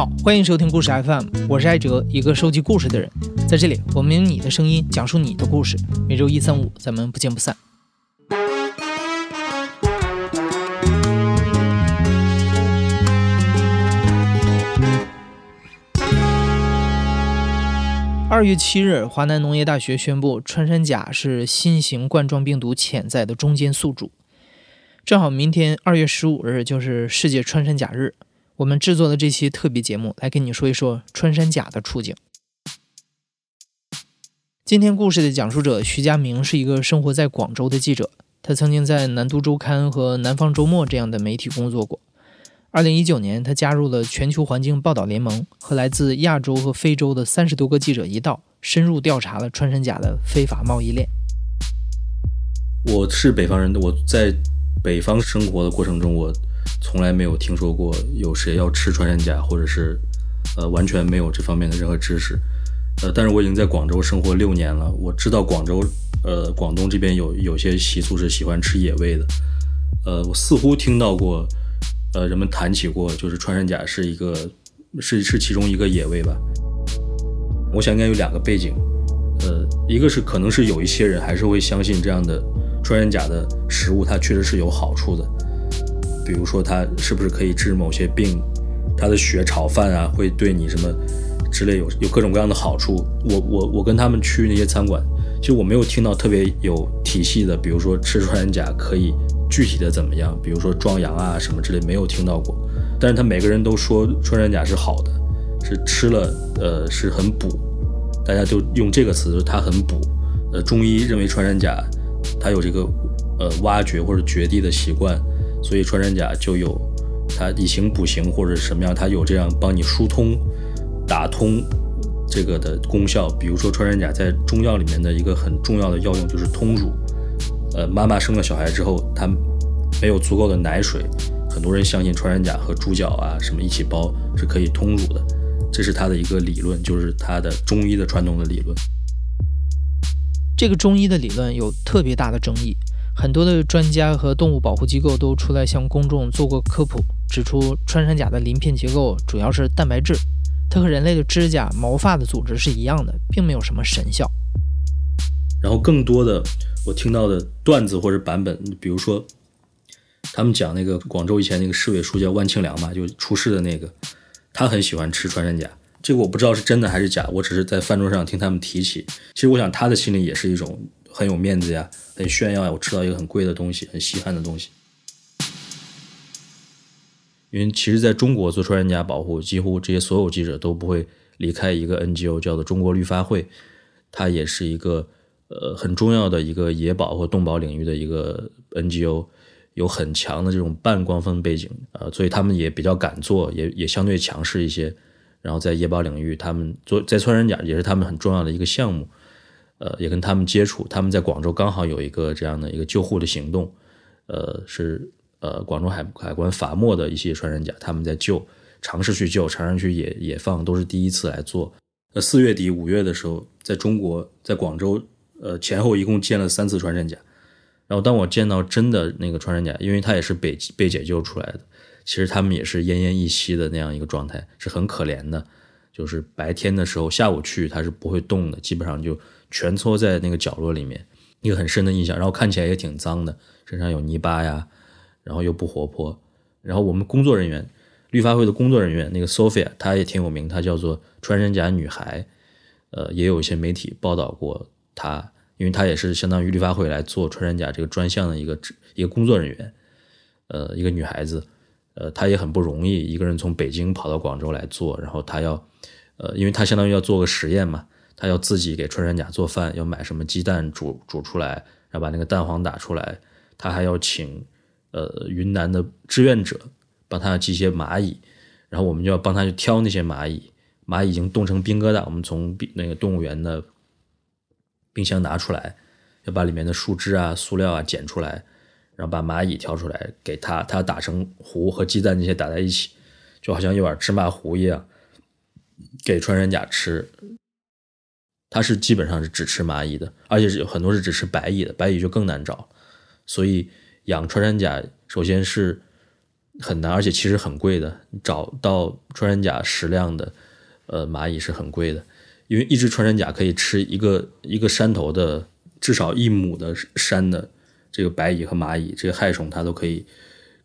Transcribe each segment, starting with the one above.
好，欢迎收听故事 FM，我是艾哲，一个收集故事的人。在这里，我们用你的声音讲述你的故事。每周一、三、五，咱们不见不散。二月七日，华南农业大学宣布，穿山甲是新型冠状病毒潜在的中间宿主。正好明天二月十五日就是世界穿山甲日，我们制作的这期特别节目来跟你说一说穿山甲的处境。今天故事的讲述者徐佳明是一个生活在广州的记者，他曾经在《南都周刊》和《南方周末》这样的媒体工作过。二零一九年，他加入了全球环境报道联盟，和来自亚洲和非洲的三十多个记者一道，深入调查了穿山甲的非法贸易链。我是北方人，我在北方生活的过程中，我从来没有听说过有谁要吃穿山甲，或者是呃完全没有这方面的任何知识。呃，但是我已经在广州生活六年了，我知道广州呃广东这边有有些习俗是喜欢吃野味的。呃，我似乎听到过。呃，人们谈起过，就是穿山甲是一个，是是其中一个野味吧。我想应该有两个背景，呃，一个是可能是有一些人还是会相信这样的穿山甲的食物，它确实是有好处的，比如说它是不是可以治某些病，它的血炒饭啊会对你什么之类有有各种各样的好处。我我我跟他们去那些餐馆，其实我没有听到特别有体系的，比如说吃穿山甲可以。具体的怎么样？比如说壮阳啊什么之类，没有听到过。但是他每个人都说穿山甲是好的，是吃了呃是很补，大家就用这个词，就是它很补。呃，中医认为穿山甲它有这个呃挖掘或者掘地的习惯，所以穿山甲就有它以形补形或者什么样，它有这样帮你疏通、打通这个的功效。比如说穿山甲在中药里面的一个很重要的药用就是通乳。呃，妈妈生了小孩之后，她没有足够的奶水，很多人相信穿山甲和猪脚啊什么一起煲是可以通乳的，这是他的一个理论，就是他的中医的传统的理论。这个中医的理论有特别大的争议，很多的专家和动物保护机构都出来向公众做过科普，指出穿山甲的鳞片结构主要是蛋白质，它和人类的指甲、毛发的组织是一样的，并没有什么神效。然后更多的。我听到的段子或者版本，比如说，他们讲那个广州以前那个市委书记万庆良嘛，就出事的那个，他很喜欢吃穿山甲。这个我不知道是真的还是假，我只是在饭桌上听他们提起。其实我想他的心里也是一种很有面子呀，很炫耀呀，我吃到一个很贵的东西，很稀罕的东西。因为其实在中国做穿山甲保护，几乎这些所有记者都不会离开一个 NGO，叫做中国绿发会，它也是一个。呃，很重要的一个野保或动保领域的一个 NGO，有很强的这种半官方背景，呃，所以他们也比较敢做，也也相对强势一些。然后在野保领域，他们做在穿山甲也是他们很重要的一个项目，呃，也跟他们接触。他们在广州刚好有一个这样的一个救护的行动，呃，是呃广州海海关罚没的一些穿山甲，他们在救，尝试去救，尝试去野野放，都是第一次来做。呃，四月底五月的时候，在中国，在广州。呃，前后一共见了三次穿山甲，然后当我见到真的那个穿山甲，因为它也是被被解救出来的，其实他们也是奄奄一息的那样一个状态，是很可怜的。就是白天的时候，下午去它是不会动的，基本上就蜷缩在那个角落里面，一个很深的印象。然后看起来也挺脏的，身上有泥巴呀，然后又不活泼。然后我们工作人员，绿发会的工作人员那个 Sophia，她也挺有名，她叫做穿山甲女孩，呃，也有一些媒体报道过。她，因为她也是相当于绿发会来做穿山甲这个专项的一个一个工作人员，呃，一个女孩子，呃，她也很不容易，一个人从北京跑到广州来做，然后她要，呃，因为她相当于要做个实验嘛，他要自己给穿山甲做饭，要买什么鸡蛋煮煮出来，然后把那个蛋黄打出来，他还要请呃云南的志愿者帮他寄些蚂蚁，然后我们就要帮他去挑那些蚂蚁，蚂蚁已经冻成冰疙瘩，我们从那个动物园的。冰箱拿出来，要把里面的树枝啊、塑料啊捡出来，然后把蚂蚁挑出来给它，它打成糊和鸡蛋那些打在一起，就好像一碗芝麻糊一样，给穿山甲吃。它是基本上是只吃蚂蚁的，而且是有很多是只吃白蚁的，白蚁就更难找。所以养穿山甲，首先是很难，而且其实很贵的。找到穿山甲食量的呃蚂蚁是很贵的，因为一只穿山甲可以吃一个一个山头的至少一亩的山的这个白蚁和蚂蚁这个害虫，它都可以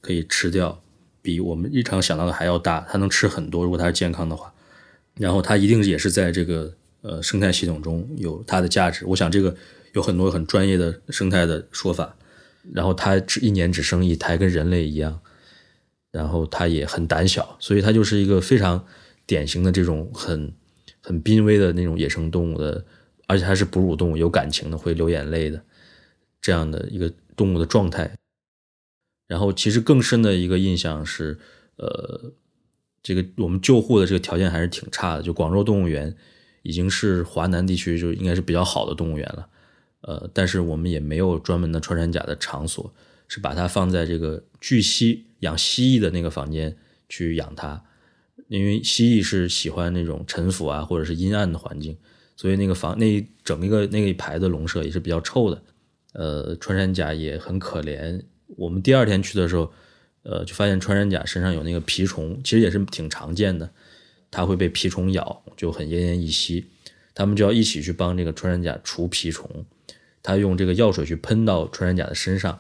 可以吃掉，比我们日常想到的还要大。它能吃很多，如果它是健康的话。然后它一定也是在这个呃生态系统中有它的价值。我想这个有很多很专业的生态的说法。然后它只一年只生一胎，跟人类一样。然后它也很胆小，所以它就是一个非常典型的这种很很濒危的那种野生动物的，而且它是哺乳动物，有感情的，会流眼泪的这样的一个动物的状态。然后其实更深的一个印象是，呃。这个我们救护的这个条件还是挺差的，就广州动物园已经是华南地区就应该是比较好的动物园了，呃，但是我们也没有专门的穿山甲的场所，是把它放在这个巨蜥养蜥蜴的那个房间去养它，因为蜥蜴是喜欢那种沉浮啊或者是阴暗的环境，所以那个房那整一个那一排的笼舍也是比较臭的，呃，穿山甲也很可怜，我们第二天去的时候。呃，就发现穿山甲身上有那个蜱虫，其实也是挺常见的，它会被蜱虫咬，就很奄奄一息。他们就要一起去帮这个穿山甲除蜱虫，他用这个药水去喷到穿山甲的身上，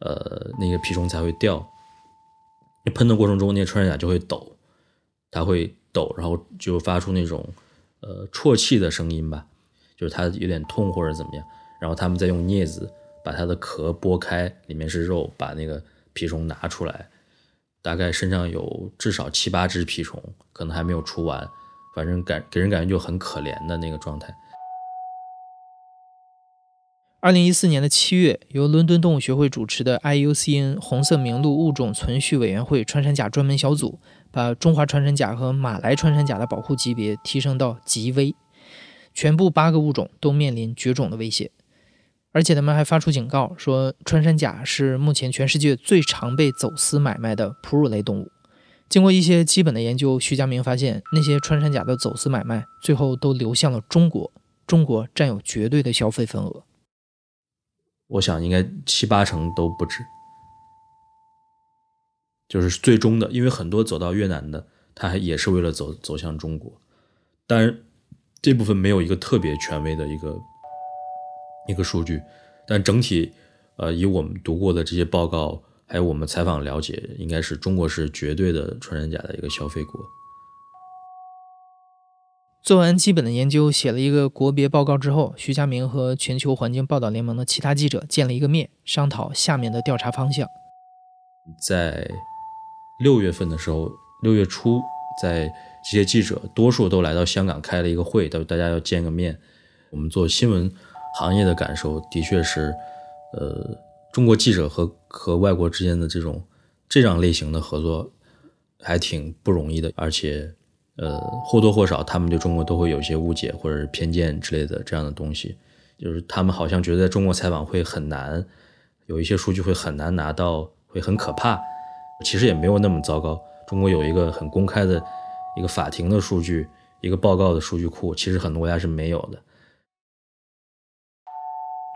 呃，那个蜱虫才会掉。喷的过程中，那个穿山甲就会抖，它会抖，然后就发出那种呃啜泣的声音吧，就是它有点痛或者怎么样。然后他们再用镊子把它的壳剥开，里面是肉，把那个。蜱虫拿出来，大概身上有至少七八只蜱虫，可能还没有除完，反正感给人感觉就很可怜的那个状态。二零一四年的七月，由伦敦动物学会主持的 IUCN 红色名录物种存续委员会穿山甲专门小组，把中华穿山甲和马来穿山甲的保护级别提升到极危，全部八个物种都面临绝种的威胁。而且他们还发出警告，说穿山甲是目前全世界最常被走私买卖的哺乳类动物。经过一些基本的研究，徐家明发现，那些穿山甲的走私买卖最后都流向了中国，中国占有绝对的消费份额。我想应该七八成都不止，就是最终的，因为很多走到越南的，他还也是为了走走向中国。当然，这部分没有一个特别权威的一个。一个数据，但整体，呃，以我们读过的这些报告，还有我们采访了解，应该是中国是绝对的穿山甲的一个消费国。做完基本的研究，写了一个国别报告之后，徐佳明和全球环境报道联盟的其他记者见了一个面，商讨下面的调查方向。在六月份的时候，六月初，在这些记者多数都来到香港开了一个会，到大家要见个面，我们做新闻。行业的感受的确是，呃，中国记者和和外国之间的这种这样类型的合作还挺不容易的，而且，呃，或多或少他们对中国都会有一些误解或者是偏见之类的这样的东西，就是他们好像觉得在中国采访会很难，有一些数据会很难拿到，会很可怕，其实也没有那么糟糕。中国有一个很公开的一个法庭的数据，一个报告的数据库，其实很多国家是没有的。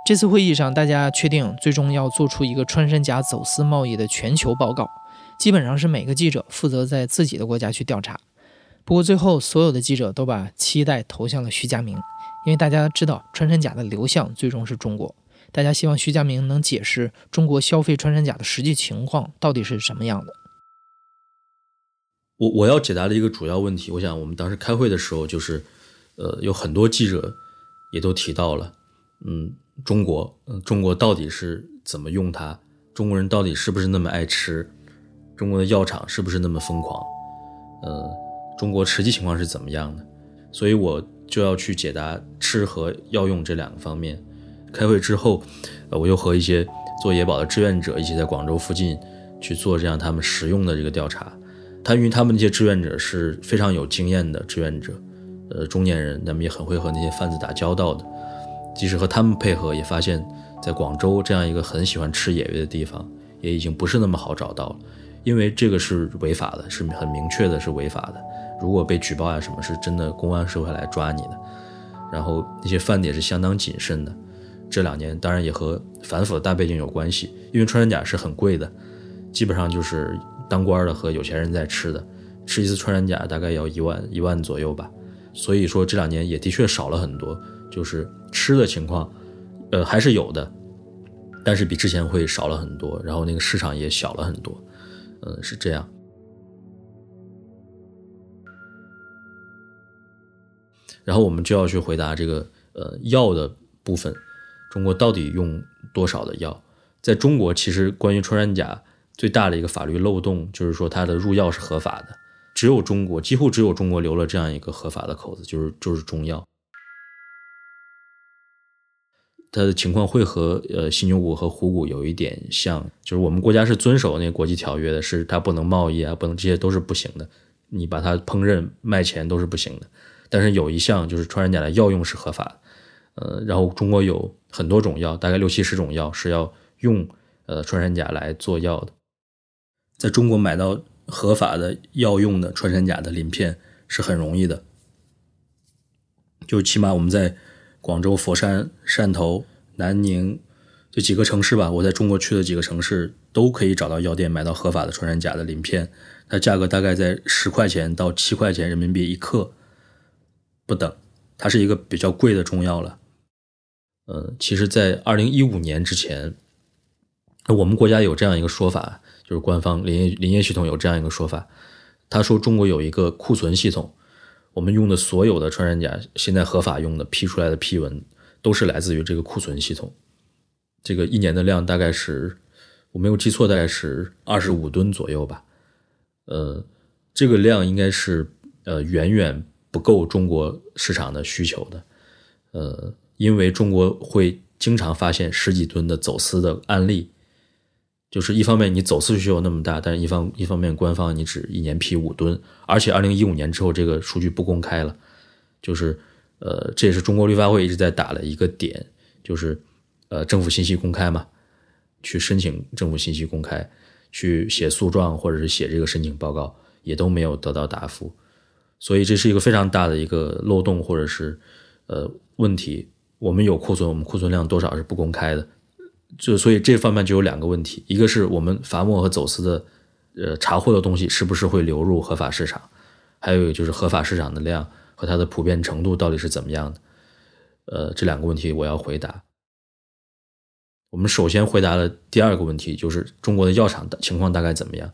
这次会议上，大家确定最终要做出一个穿山甲走私贸易的全球报告。基本上是每个记者负责在自己的国家去调查。不过最后，所有的记者都把期待投向了徐家明，因为大家知道穿山甲的流向最终是中国。大家希望徐家明能解释中国消费穿山甲的实际情况到底是什么样的。我我要解答的一个主要问题，我想我们当时开会的时候，就是呃，有很多记者也都提到了，嗯。中国，嗯，中国到底是怎么用它？中国人到底是不是那么爱吃？中国的药厂是不是那么疯狂？呃，中国实际情况是怎么样的？所以我就要去解答吃和药用这两个方面。开会之后，呃，我又和一些做野保的志愿者一起在广州附近去做这样他们实用的这个调查。他因为他们那些志愿者是非常有经验的志愿者，呃，中年人，他们也很会和那些贩子打交道的。即使和他们配合，也发现，在广州这样一个很喜欢吃野味的地方，也已经不是那么好找到了，因为这个是违法的，是很明确的是违法的。如果被举报啊，什么是真的，公安是会来抓你的。然后那些饭点是相当谨慎的。这两年当然也和反腐的大背景有关系，因为穿山甲是很贵的，基本上就是当官的和有钱人在吃的，吃一次穿山甲大概要一万一万左右吧。所以说这两年也的确少了很多，就是吃的情况，呃还是有的，但是比之前会少了很多，然后那个市场也小了很多，嗯是这样。然后我们就要去回答这个呃药的部分，中国到底用多少的药？在中国，其实关于穿山甲最大的一个法律漏洞就是说它的入药是合法的，只有中国，几乎只有中国留了这样一个合法的口子，就是就是中药。它的情况会和呃犀牛骨和虎骨有一点像，就是我们国家是遵守那个国际条约的，是它不能贸易啊，不能这些都是不行的，你把它烹饪卖钱都是不行的。但是有一项就是穿山甲的药用是合法的，呃，然后中国有很多种药，大概六七十种药是要用呃穿山甲来做药的，在中国买到合法的药用的穿山甲的鳞片是很容易的，就起码我们在广州、佛山、汕头、南宁这几个城市吧，我在中国去的几个城市都可以找到药店买到合法的穿山甲的鳞片，它价格大概在十块钱到七块钱人民币一克。不等，它是一个比较贵的中药了。呃，其实，在二零一五年之前，我们国家有这样一个说法，就是官方林业林业系统有这样一个说法，他说中国有一个库存系统，我们用的所有的穿山甲现在合法用的批出来的批文，都是来自于这个库存系统。这个一年的量大概是，我没有记错，大概是二十五吨左右吧。呃，这个量应该是呃远远。不够中国市场的需求的，呃，因为中国会经常发现十几吨的走私的案例，就是一方面你走私需求那么大，但是一方一方面官方你只一年批五吨，而且二零一五年之后这个数据不公开了，就是呃，这也是中国绿发会一直在打的一个点，就是呃，政府信息公开嘛，去申请政府信息公开，去写诉状或者是写这个申请报告，也都没有得到答复。所以这是一个非常大的一个漏洞，或者是呃问题。我们有库存，我们库存量多少是不公开的，就所以这方面就有两个问题：一个是我们罚没和走私的呃查获的东西是不是会流入合法市场，还有就是合法市场的量和它的普遍程度到底是怎么样的。呃，这两个问题我要回答。我们首先回答了第二个问题，就是中国的药厂的情况大概怎么样？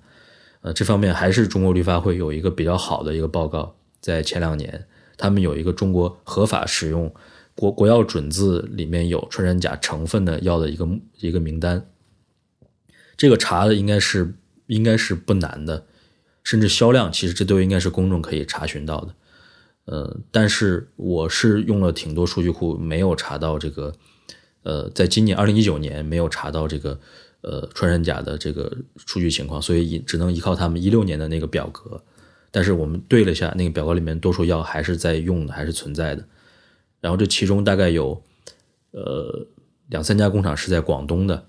呃，这方面还是中国绿发会有一个比较好的一个报告，在前两年，他们有一个中国合法使用国国药准字里面有穿山甲成分的药的一个一个名单。这个查的应该是应该是不难的，甚至销量其实这都应该是公众可以查询到的。呃，但是我是用了挺多数据库，没有查到这个，呃，在今年二零一九年没有查到这个。呃，穿山甲的这个数据情况，所以只能依靠他们一六年的那个表格。但是我们对了一下，那个表格里面多数药还是在用的，还是存在的。然后这其中大概有呃两三家工厂是在广东的，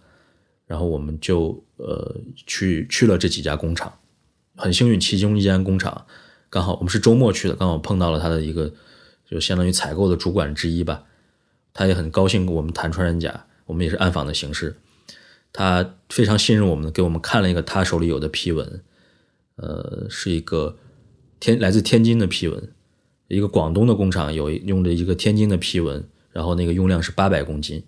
然后我们就呃去去了这几家工厂。很幸运，其中一家工厂刚好我们是周末去的，刚好碰到了他的一个就相当于采购的主管之一吧。他也很高兴跟我们谈穿山甲，我们也是暗访的形式。他非常信任我们，给我们看了一个他手里有的批文，呃，是一个天来自天津的批文，一个广东的工厂有用的一个天津的批文，然后那个用量是八百公斤，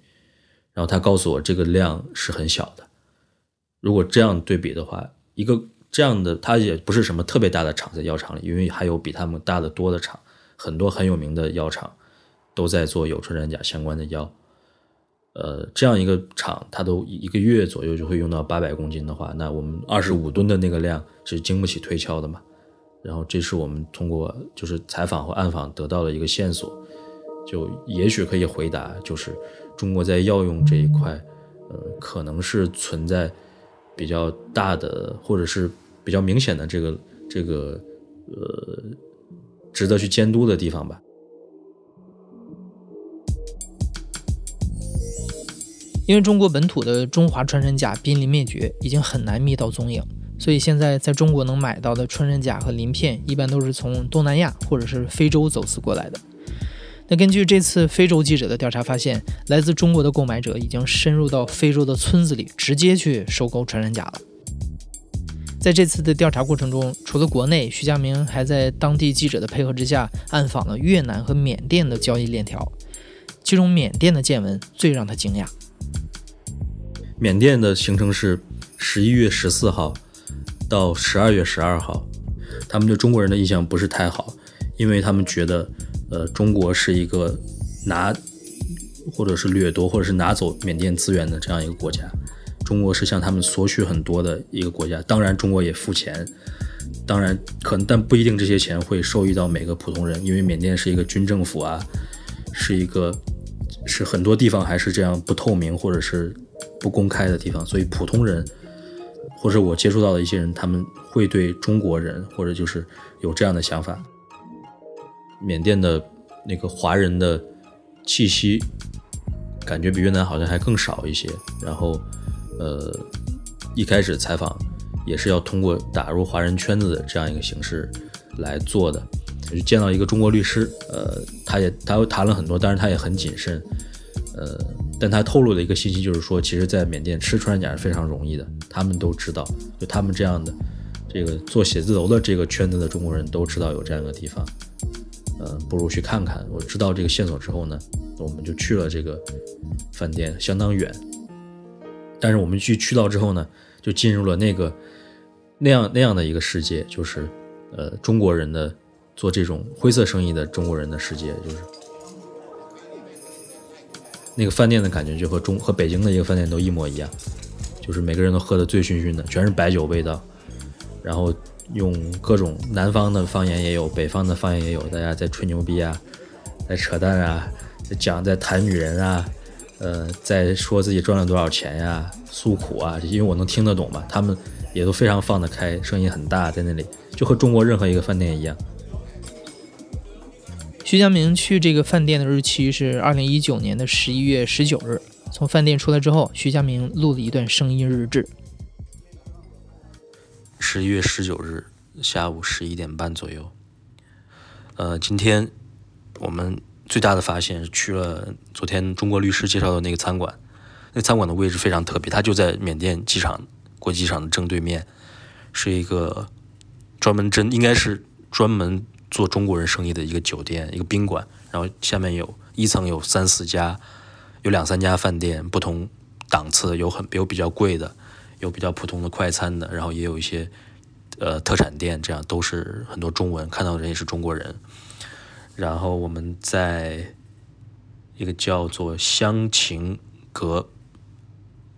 然后他告诉我这个量是很小的。如果这样对比的话，一个这样的他也不是什么特别大的厂在药厂里，因为还有比他们大的多的厂，很多很有名的药厂都在做有穿山甲相关的药。呃，这样一个厂，它都一个月左右就会用到八百公斤的话，那我们二十五吨的那个量是经不起推敲的嘛？然后这是我们通过就是采访和暗访得到的一个线索，就也许可以回答，就是中国在药用这一块，呃，可能是存在比较大的或者是比较明显的这个这个呃值得去监督的地方吧。因为中国本土的中华穿山甲濒临灭绝，已经很难觅到踪影，所以现在在中国能买到的穿山甲和鳞片，一般都是从东南亚或者是非洲走私过来的。那根据这次非洲记者的调查发现，来自中国的购买者已经深入到非洲的村子里，直接去收购穿山甲了。在这次的调查过程中，除了国内，徐家明还在当地记者的配合之下，暗访了越南和缅甸的交易链条。其中，缅甸的见闻最让他惊讶。缅甸的行程是十一月十四号到十二月十二号，他们对中国人的印象不是太好，因为他们觉得，呃，中国是一个拿或者是掠夺或者是拿走缅甸资源的这样一个国家。中国是向他们索取很多的一个国家，当然中国也付钱，当然可能，但不一定这些钱会受益到每个普通人，因为缅甸是一个军政府啊，是一个是很多地方还是这样不透明或者是不公开的地方，所以普通人或者我接触到的一些人，他们会对中国人或者就是有这样的想法，缅甸的那个华人的气息感觉比越南好像还更少一些，然后。呃，一开始采访也是要通过打入华人圈子的这样一个形式来做的。就见到一个中国律师，呃，他也他谈了很多，但是他也很谨慎。呃，但他透露的一个信息就是说，其实，在缅甸吃穿甲是非常容易的，他们都知道，就他们这样的这个做写字楼的这个圈子的中国人都知道有这样一个地方。呃，不如去看看。我知道这个线索之后呢，我们就去了这个饭店，相当远。但是我们去去到之后呢，就进入了那个那样那样的一个世界，就是呃中国人的做这种灰色生意的中国人的世界，就是那个饭店的感觉就和中和北京的一个饭店都一模一样，就是每个人都喝得醉醺醺的，全是白酒味道，然后用各种南方的方言也有，北方的方言也有，大家在吹牛逼啊，在扯淡啊，在讲在谈女人啊。呃，在说自己赚了多少钱呀，诉苦啊，因为我能听得懂嘛。他们也都非常放得开，声音很大，在那里就和中国任何一个饭店一样。徐佳明去这个饭店的日期是二零一九年的十一月十九日。从饭店出来之后，徐佳明录了一段声音日志。十一月十九日下午十一点半左右。呃，今天我们。最大的发现是去了昨天中国律师介绍的那个餐馆，那餐馆的位置非常特别，它就在缅甸机场国际机场的正对面，是一个专门针应该是专门做中国人生意的一个酒店一个宾馆，然后下面有一层有三四家，有两三家饭店，不同档次有很有比较贵的，有比较普通的快餐的，然后也有一些呃特产店，这样都是很多中文，看到的人也是中国人。然后我们在一个叫做香晴阁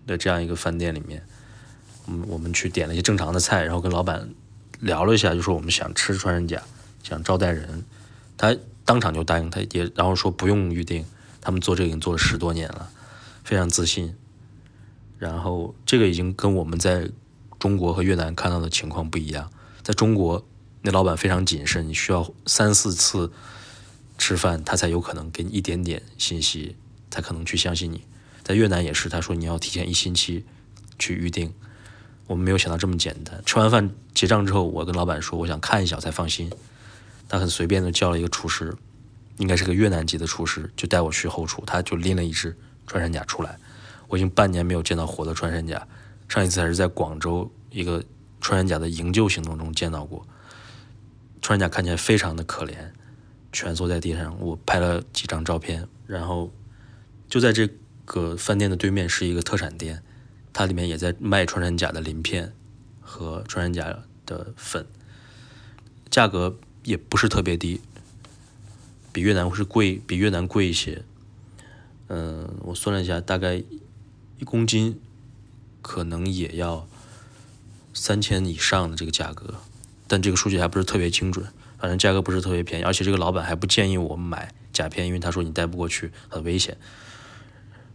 的这样一个饭店里面，嗯，我们去点了一些正常的菜，然后跟老板聊了一下，就说我们想吃穿山甲，想招待人，他当场就答应，他也然后说不用预定，他们做这个已经做了十多年了，非常自信。然后这个已经跟我们在中国和越南看到的情况不一样，在中国那老板非常谨慎，你需要三四次。吃饭，他才有可能给你一点点信息，才可能去相信你。在越南也是，他说你要提前一星期去预定。我们没有想到这么简单。吃完饭结账之后，我跟老板说我想看一下，我才放心。他很随便的叫了一个厨师，应该是个越南籍的厨师，就带我去后厨。他就拎了一只穿山甲出来。我已经半年没有见到活的穿山甲，上一次还是在广州一个穿山甲的营救行动中见到过。穿山甲看起来非常的可怜。蜷缩在地上，我拍了几张照片，然后就在这个饭店的对面是一个特产店，它里面也在卖穿山甲的鳞片和穿山甲的粉，价格也不是特别低，比越南是贵，比越南贵一些。嗯，我算了一下，大概一公斤可能也要三千以上的这个价格，但这个数据还不是特别精准。反正价格不是特别便宜，而且这个老板还不建议我们买甲片，因为他说你带不过去，很危险。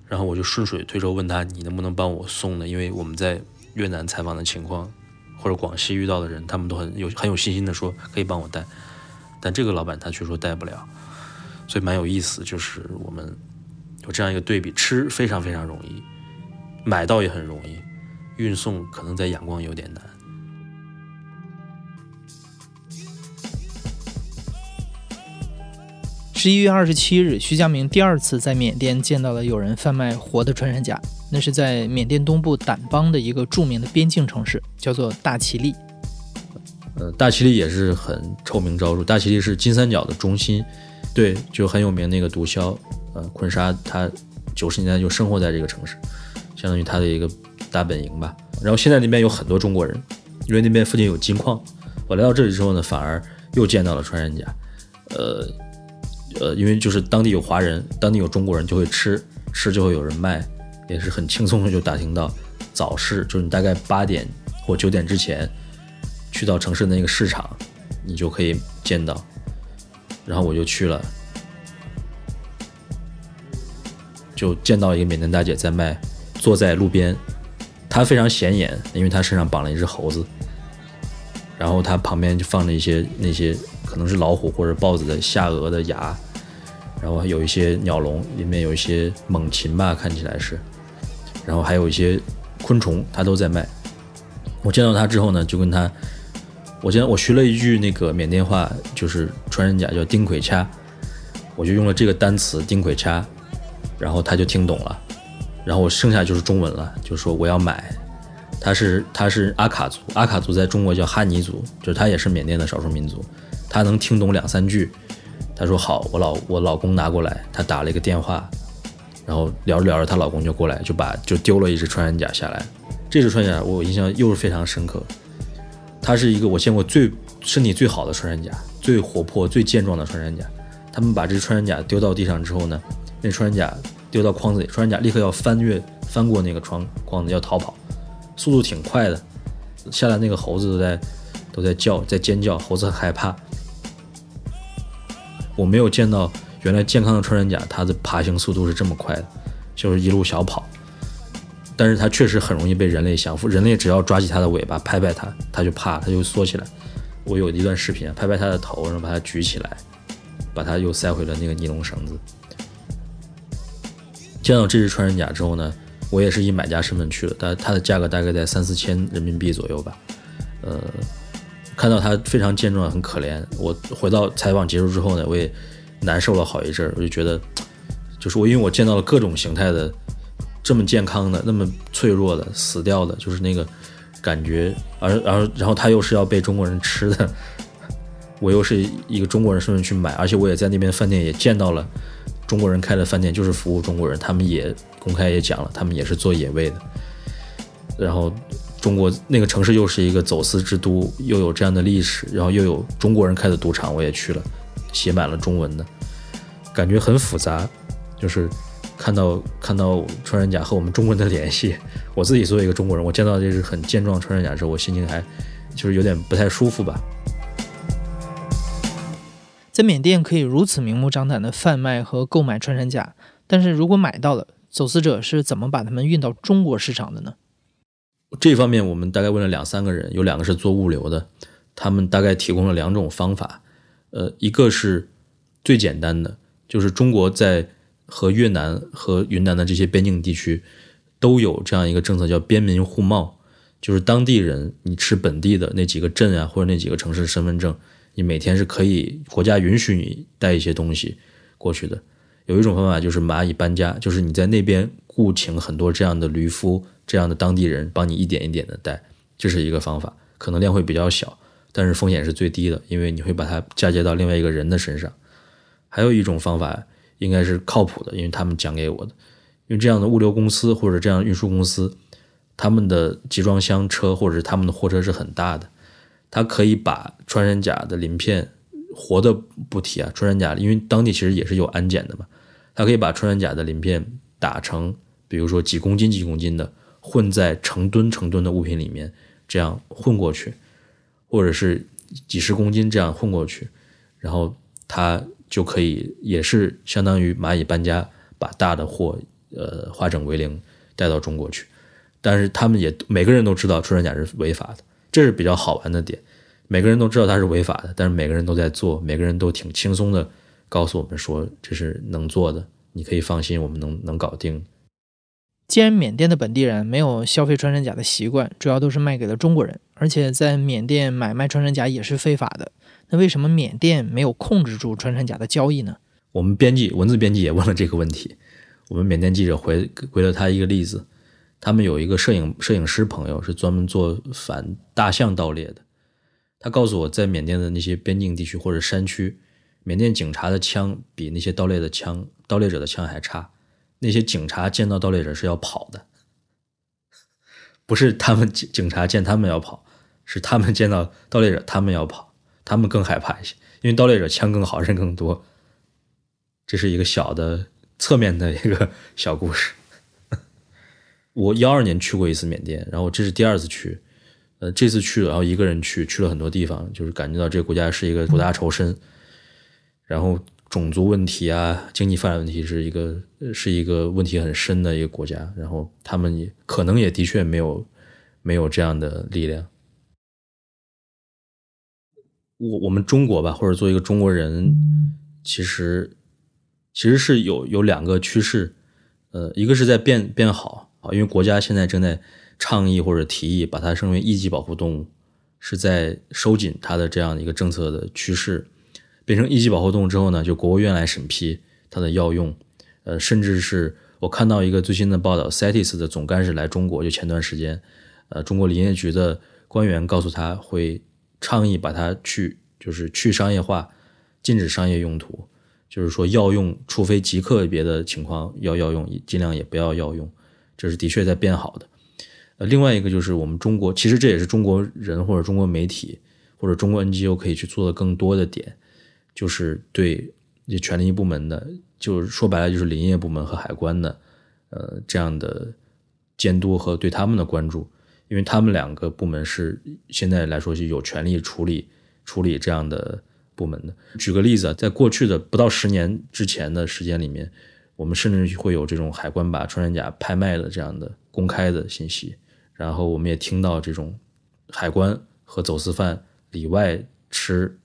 然后我就顺水推舟问他，你能不能帮我送呢？因为我们在越南采访的情况，或者广西遇到的人，他们都很有很有信心的说可以帮我带，但这个老板他却说带不了，所以蛮有意思。就是我们有这样一个对比，吃非常非常容易，买到也很容易，运送可能在仰光有点难。十一月二十七日，徐佳明第二次在缅甸见到了有人贩卖活的穿山甲。那是在缅甸东部掸邦的一个著名的边境城市，叫做大其力。呃，大其力也是很臭名昭著，大其力是金三角的中心，对，就很有名那个毒枭，呃，坤沙他九十年代就生活在这个城市，相当于他的一个大本营吧。然后现在那边有很多中国人，因为那边附近有金矿。我来到这里之后呢，反而又见到了穿山甲，呃，呃，因为就是当地有华人，当地有中国人就会吃，吃就会有人卖，也是很轻松的就打听到早市，就是你大概八点或九点之前去到城市的那个市场，你就可以见到。然后我就去了，就见到一个缅甸大姐在卖，坐在路边。她非常显眼，因为她身上绑了一只猴子，然后她旁边就放着一些那些可能是老虎或者豹子的下颚的牙，然后还有一些鸟笼，里面有一些猛禽吧，看起来是，然后还有一些昆虫，他都在卖。我见到他之后呢，就跟他，我见我学了一句那个缅甸话，就是穿山甲叫丁奎掐，我就用了这个单词丁奎掐，然后他就听懂了。然后我剩下就是中文了，就说我要买，他是他是阿卡族，阿卡族在中国叫哈尼族，就是他也是缅甸的少数民族，他能听懂两三句。他说好，我老我老公拿过来，他打了一个电话，然后聊着聊着，她老公就过来，就把就丢了一只穿山甲下来。这只穿山甲我印象又是非常深刻，它是一个我见过最身体最好的穿山甲，最活泼最健壮的穿山甲。他们把这只穿山甲丢到地上之后呢，那穿山甲。丢到筐子里，穿山甲立刻要翻越翻过那个窗筐子要逃跑，速度挺快的。下来那个猴子都在都在叫，在尖叫，猴子很害怕。我没有见到原来健康的穿山甲，它的爬行速度是这么快的，就是一路小跑。但是它确实很容易被人类降服，人类只要抓起它的尾巴拍拍它，它就怕，它就缩起来。我有一段视频，拍拍它的头，然后把它举起来，把它又塞回了那个尼龙绳子。见到这只穿山甲之后呢，我也是以买家身份去了，但它的价格大概在三四千人民币左右吧。呃，看到它非常健壮，很可怜。我回到采访结束之后呢，我也难受了好一阵儿，我就觉得，就是我因为我见到了各种形态的这么健康的、那么脆弱的、死掉的，就是那个感觉，而然后然后它又是要被中国人吃的，我又是一个中国人身份去买，而且我也在那边饭店也见到了。中国人开的饭店就是服务中国人，他们也公开也讲了，他们也是做野味的。然后中国那个城市又是一个走私之都，又有这样的历史，然后又有中国人开的赌场，我也去了，写满了中文的，感觉很复杂。就是看到看到穿山甲和我们中国人的联系，我自己作为一个中国人，我见到这只很健壮穿山甲之后，我心情还就是有点不太舒服吧。在缅甸可以如此明目张胆的贩卖和购买穿山甲，但是如果买到了，走私者是怎么把它们运到中国市场的呢？这方面我们大概问了两三个人，有两个是做物流的，他们大概提供了两种方法。呃，一个是最简单的，就是中国在和越南和云南的这些边境地区都有这样一个政策，叫边民互贸，就是当地人你持本地的那几个镇啊或者那几个城市身份证。你每天是可以国家允许你带一些东西过去的。有一种方法就是蚂蚁搬家，就是你在那边雇请很多这样的驴夫，这样的当地人帮你一点一点的带，这是一个方法，可能量会比较小，但是风险是最低的，因为你会把它嫁接到另外一个人的身上。还有一种方法应该是靠谱的，因为他们讲给我的，因为这样的物流公司或者这样运输公司，他们的集装箱车或者是他们的货车是很大的。它可以把穿山甲的鳞片活的不提啊，穿山甲因为当地其实也是有安检的嘛，它可以把穿山甲的鳞片打成，比如说几公斤几公斤的，混在成吨成吨的物品里面，这样混过去，或者是几十公斤这样混过去，然后他就可以也是相当于蚂蚁搬家，把大的货呃化整为零带到中国去，但是他们也每个人都知道穿山甲是违法的。这是比较好玩的点，每个人都知道它是违法的，但是每个人都在做，每个人都挺轻松的，告诉我们说这是能做的，你可以放心，我们能能搞定。既然缅甸的本地人没有消费穿山甲的习惯，主要都是卖给了中国人，而且在缅甸买卖穿山甲也是非法的，那为什么缅甸没有控制住穿山甲的交易呢？我们编辑文字编辑也问了这个问题，我们缅甸记者回回了他一个例子。他们有一个摄影摄影师朋友，是专门做反大象盗猎的。他告诉我在缅甸的那些边境地区或者山区，缅甸警察的枪比那些盗猎的枪、盗猎者的枪还差。那些警察见到盗猎者是要跑的，不是他们警警察见他们要跑，是他们见到盗猎者他们要跑，他们更害怕一些，因为盗猎者枪更好，人更多。这是一个小的侧面的一个小故事。我幺二年去过一次缅甸，然后这是第二次去，呃，这次去了，然后一个人去，去了很多地方，就是感觉到这个国家是一个苦大仇深，然后。种族问题啊，经济发展问题是一个是一个问题很深的一个国家，然后他们也可能也的确没有没有这样的力量。我我们中国吧，或者做一个中国人，其实其实是有有两个趋势，呃，一个是在变变好啊，因为国家现在正在倡议或者提议把它升为一级保护动物，是在收紧它的这样的一个政策的趋势。变成一级保护动物之后呢，就国务院来审批它的药用，呃，甚至是我看到一个最新的报道，CITES 的总干事来中国，就前段时间，呃，中国林业局的官员告诉他会倡议把它去，就是去商业化，禁止商业用途，就是说药用，除非极个别的情况要药用，尽量也不要药用，这是的确在变好的。呃，另外一个就是我们中国，其实这也是中国人或者中国媒体或者中国 NGO 可以去做的更多的点。就是对这权力部门的，就是说白了就是林业部门和海关的，呃，这样的监督和对他们的关注，因为他们两个部门是现在来说是有权利处理处理这样的部门的。举个例子，在过去的不到十年之前的时间里面，我们甚至会有这种海关把穿山甲拍卖的这样的公开的信息，然后我们也听到这种海关和走私犯里外吃。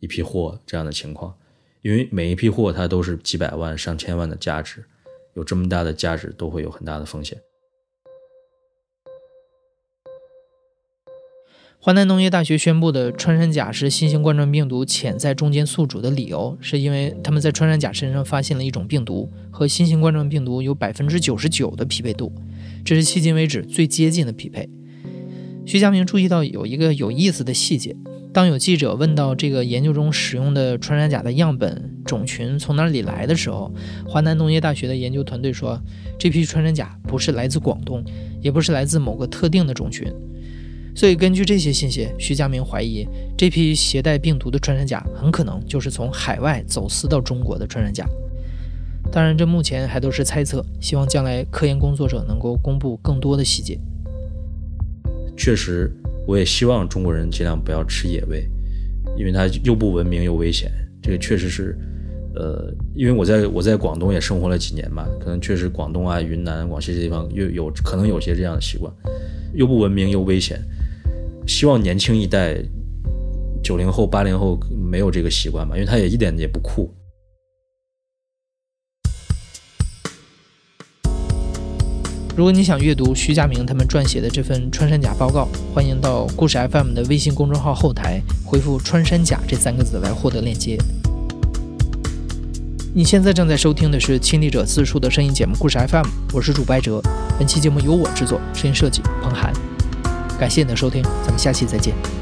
一批货这样的情况，因为每一批货它都是几百万、上千万的价值，有这么大的价值都会有很大的风险。华南农业大学宣布的穿山甲是新型冠状病毒潜在中间宿主的理由，是因为他们在穿山甲身上发现了一种病毒，和新型冠状病毒有百分之九十九的匹配度，这是迄今为止最接近的匹配。徐佳明注意到有一个有意思的细节。当有记者问到这个研究中使用的穿山甲的样本种群从哪里来的时候，华南农业大学的研究团队说，这批穿山甲不是来自广东，也不是来自某个特定的种群。所以根据这些信息，徐家明怀疑这批携带病毒的穿山甲很可能就是从海外走私到中国的穿山甲。当然，这目前还都是猜测，希望将来科研工作者能够公布更多的细节。确实。我也希望中国人尽量不要吃野味，因为它又不文明又危险。这个确实是，呃，因为我在我在广东也生活了几年嘛，可能确实广东啊、云南、广西这地方又有可能有些这样的习惯，又不文明又危险。希望年轻一代，九零后、八零后没有这个习惯吧，因为他也一点也不酷。如果你想阅读徐佳明他们撰写的这份穿山甲报告，欢迎到故事 FM 的微信公众号后台回复“穿山甲”这三个字来获得链接。你现在正在收听的是亲历者自述的声音节目《故事 FM》，我是主白哲。本期节目由我制作，声音设计彭涵。感谢你的收听，咱们下期再见。